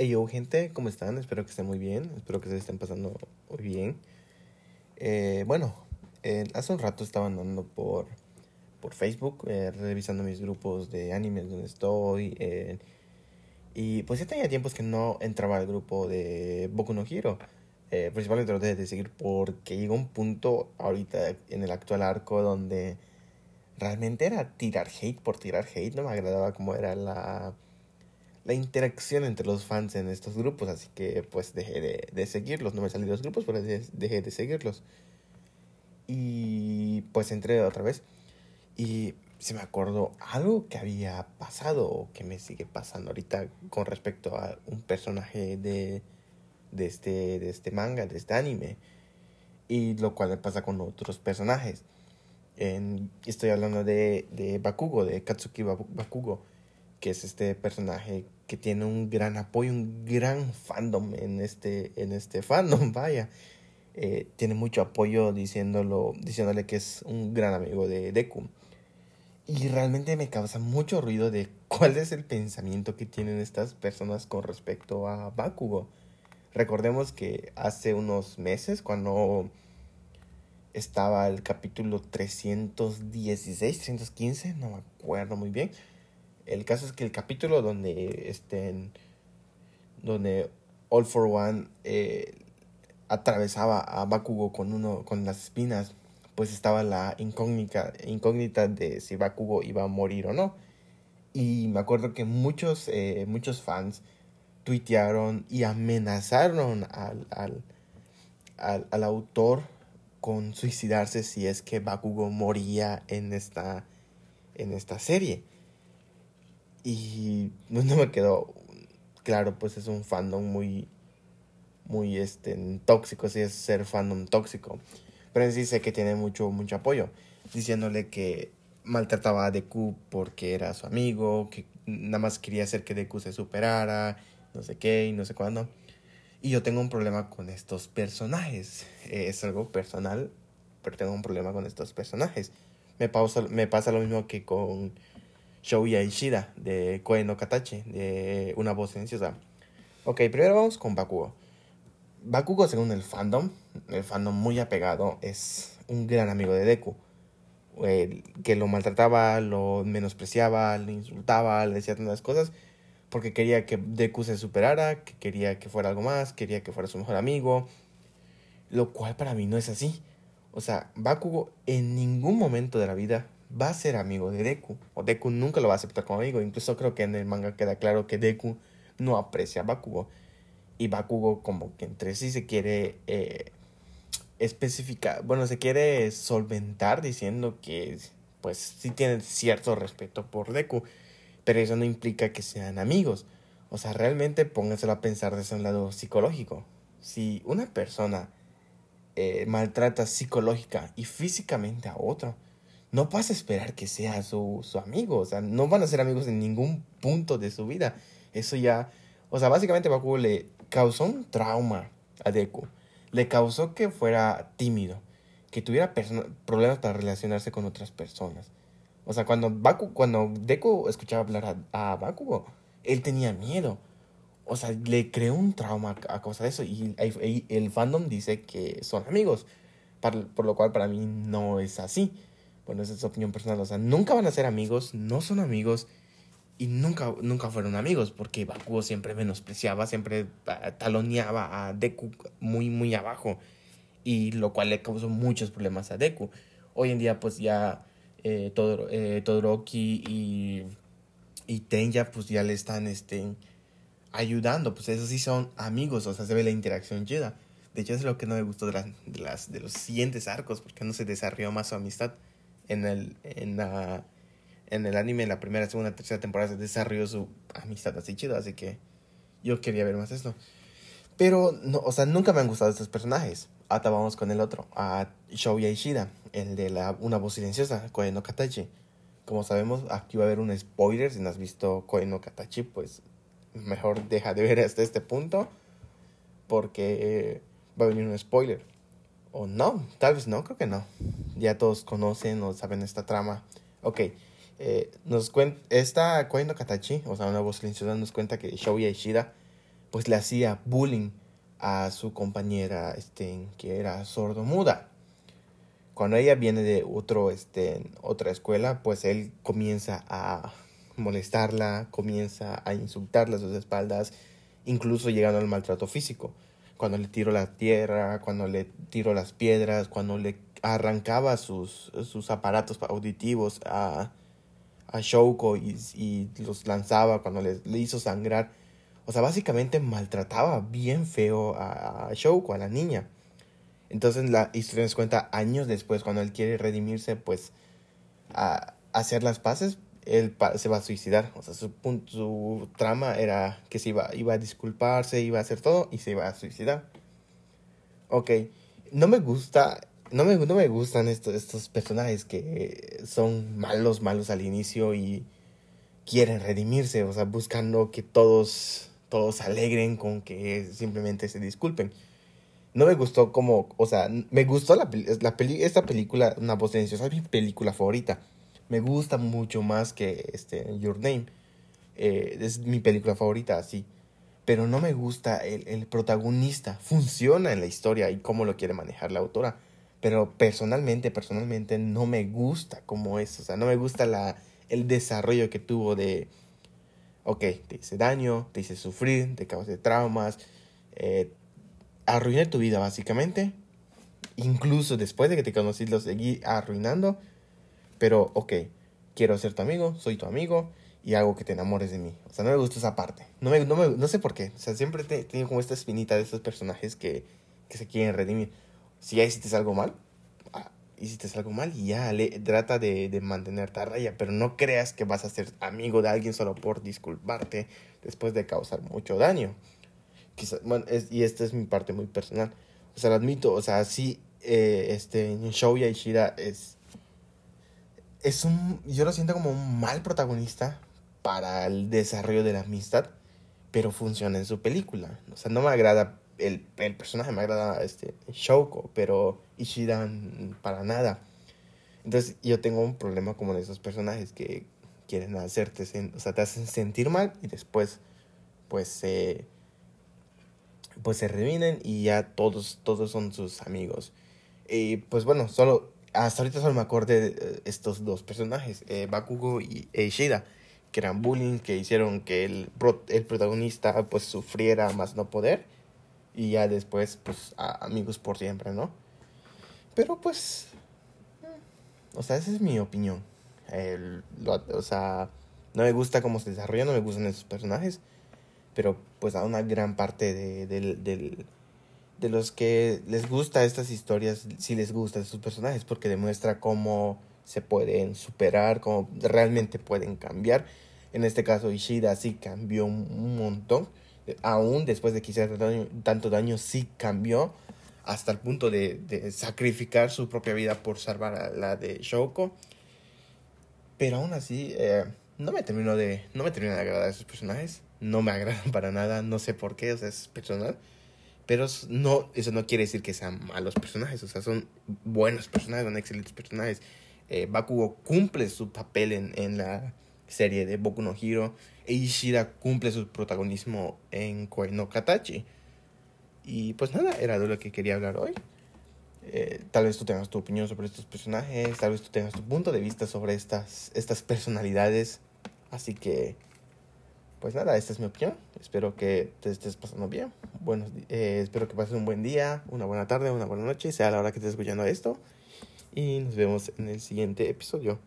Hey yo gente, ¿cómo están? Espero que estén muy bien, espero que se estén pasando muy bien. Eh, bueno, eh, hace un rato estaba andando por, por Facebook, eh, revisando mis grupos de animes donde estoy. eh, y pues ya tenía tiempos que no entraba al grupo de Boku no Hero. Eh, principalmente lo dejé de seguir porque llegó un punto ahorita en el actual arco donde realmente era tirar hate por tirar hate. No me agradaba cómo era la la interacción entre los fans en estos grupos, así que pues dejé de, de seguirlos, no me salí de los grupos, pero de- dejé de seguirlos. Y pues entré otra vez y se me acordó algo que había pasado o que me sigue pasando ahorita con respecto a un personaje de, de, este, de este manga, de este anime, y lo cual me pasa con otros personajes. En, estoy hablando de, de Bakugo, de Katsuki Baku- Bakugo, que es este personaje que tiene un gran apoyo, un gran fandom en este, en este fandom, vaya. Eh, tiene mucho apoyo diciéndolo, diciéndole que es un gran amigo de Deku. Y realmente me causa mucho ruido de cuál es el pensamiento que tienen estas personas con respecto a Bakugo. Recordemos que hace unos meses, cuando estaba el capítulo 316, 315, no me acuerdo muy bien. El caso es que el capítulo donde estén, donde All for One eh, atravesaba a Bakugo con uno, con las espinas, pues estaba la incógnita, incógnita de si Bakugo iba a morir o no. Y me acuerdo que muchos, eh, muchos fans tuitearon y amenazaron al, al, al, al autor con suicidarse si es que Bakugo moría en esta, en esta serie. Y no, no me quedó claro, pues es un fandom muy, muy este, tóxico, sí es ser fandom tóxico. Pero en sí sé que tiene mucho, mucho apoyo, diciéndole que maltrataba a Deku porque era su amigo, que nada más quería hacer que Deku se superara, no sé qué y no sé cuándo. Y yo tengo un problema con estos personajes. Eh, es algo personal, pero tengo un problema con estos personajes. Me, pausa, me pasa lo mismo que con Shoya Ishida de Koe no Katachi, de Una voz silenciosa. Ok, primero vamos con Bakugo. Bakugo, según el fandom, el fandom muy apegado, es un gran amigo de Deku. Que lo maltrataba, lo menospreciaba, le insultaba, le decía tantas cosas porque quería que Deku se superara, que quería que fuera algo más, quería que fuera su mejor amigo, lo cual para mí no es así. O sea, Bakugo en ningún momento de la vida va a ser amigo de Deku, o Deku nunca lo va a aceptar como amigo. Incluso creo que en el manga queda claro que Deku no aprecia a Bakugo. Y Bakugo como que entre sí se quiere eh, especificar, bueno, se quiere solventar diciendo que pues sí tiene cierto respeto por Deku, pero eso no implica que sean amigos. O sea, realmente pónganselo a pensar desde un lado psicológico. Si una persona eh, maltrata psicológica y físicamente a otro, no vas a esperar que sea su, su amigo. O sea, no van a ser amigos en ningún punto de su vida. Eso ya. O sea, básicamente Bakugo le causó un trauma a Deku. Le causó que fuera tímido. Que tuviera problemas para relacionarse con otras personas. O sea, cuando, Baku, cuando Deku escuchaba hablar a, Bakugo, él tenía miedo. O sea, le creó un trauma a causa de eso. Y, el fandom dice que son amigos. Por lo cual para mí no es así. Bueno, esa es opinión personal. O sea, nunca van a ser amigos, no son amigos y nunca, nunca fueron amigos porque Bakugo siempre menospreciaba, siempre ah, taloneaba a Deku muy, muy abajo y lo cual le causó muchos problemas a Deku. Hoy en día pues ya eh, Todoro- eh, Todoroki y, y Tenya pues ya le están este, ayudando, pues esos sí son amigos, o sea, se ve la interacción chida. De hecho es lo que no me gustó de, las, de, las, de los siguientes arcos porque no se desarrolló más su amistad en el, en la, en el anime, en la primera, segunda, tercera temporada se desarrolló su amistad así chido, así que yo quería ver más esto. Pero, no, o sea, nunca me han gustado estos personajes. Ahora vamos con el otro, a Shoya Ishida, el de la Una voz silenciosa, Koe no Katachi. Como sabemos, aquí va a haber un spoiler. Si no has visto Koe no pues mejor deja de ver hasta este punto. Porque va a venir un spoiler. O no, tal vez no, creo que no. Ya todos conocen o saben esta trama. Ok, eh, nos cuenta, esta Koe no Katachi, o sea, una voz silenciosa, nos cuenta que Shoya Ishida pues le hacía bullying a su compañera este, que era sordomuda. Cuando ella viene de otro, este, otra escuela, pues él comienza a molestarla, comienza a insultarla a sus espaldas, incluso llegando al maltrato físico. Cuando le tiro la tierra, cuando le tiro las piedras, cuando le arrancaba sus, sus aparatos auditivos a, a Shouko y, los lanzaba cuando le, le, hizo sangrar. O sea, básicamente maltrataba bien feo a, a Shouko, a la niña. Entonces la historia nos cuenta años después, cuando él quiere redimirse, pues a hacer las paces, él se va a suicidar. O sea, su, su trama era que se iba, iba a disculparse, iba a hacer todo y se iba a suicidar. Ok, no me gusta, no me, no me gustan estos, estos personajes que son malos, malos al inicio y quieren redimirse, o sea, buscando que todos, todos se alegren con que simplemente se disculpen no me gustó como, o sea, me gustó la, la peli, esta película, Una voz silenciosa, es mi película favorita. Me gusta mucho más que este, Your Name. Eh, es mi película favorita, sí. Pero no me gusta el, el, protagonista. Funciona en la historia y cómo lo quiere manejar la autora. Pero personalmente, personalmente no me gusta como es. O sea, no me gusta la, el desarrollo que tuvo de... Ok, te hice daño, te hice sufrir, te causé traumas, eh, arruiné tu vida básicamente. Incluso después de que te conocí lo seguí arruinando. Pero ok, quiero ser tu amigo, soy tu amigo y hago que te enamores de mí. O sea, no me gusta esa parte. No, me, no, me, no sé por qué. O sea, siempre he tenido como esta espinita de estos personajes que, que se quieren redimir. Si ya hiciste algo mal, ah, hiciste algo mal y ya le, trata de, de mantenerte a raya. Pero no creas que vas a ser amigo de alguien solo por disculparte después de causar mucho daño bueno, y esta es mi parte muy personal. O sea, lo admito, o sea, sí, eh, este, Shouya Ishida es, es un, yo lo siento como un mal protagonista para el desarrollo de la amistad, pero funciona en su película. O sea, no me agrada el, el personaje, me agrada este, Shouko, pero Ishida para nada. Entonces yo tengo un problema como en esos personajes que quieren hacerte, o sea, te hacen sentir mal y después, pues, se... Pues se reúnen y ya todos, todos son sus amigos. Y pues bueno, solo, hasta ahorita solo me acordé de eh, estos dos personajes, eh, Bakugo y Ishida, que eran bullying, que hicieron que el, el protagonista pues sufriera más no poder. Y ya después, pues, amigos por siempre, ¿no? Pero pues, o sea, esa es mi opinión. El, o sea, no me gusta cómo se desarrolla, no me gustan esos personajes pero pues a una gran parte de, de, los que les gusta estas historias, sí les gustan sus personajes, porque demuestra cómo se pueden superar, cómo realmente pueden cambiar. En este caso, Ishida sí cambió un montón. Aún después de que hiciera tanto daño, sí cambió hasta el punto de, de, sacrificar su propia vida por salvar a la de Shoko. Pero aún así, eh, no me terminó de, no me terminó de agradar esos personajes no me agradan para nada, no sé por qué, o sea, es personal. Pero no, eso no quiere decir que sean malos personajes, o sea, son buenos personajes, son excelentes personajes. Eh, Bakugo cumple su papel en, en la serie de Boku no Hero e Ishida cumple su protagonismo en Koe no Katachi. Y pues nada, era de lo que quería hablar hoy. Eh, tal vez tú tengas tu opinión sobre estos personajes, tal vez tú tengas tu punto de vista sobre estas, estas personalidades. Así que pues nada, esta es mi opinión. Espero que te estés pasando bien. Bueno, eh, espero que pases un buen día, una buena tarde, una buena noche, sea la hora que estés escuchando esto. Y nos vemos en el siguiente episodio.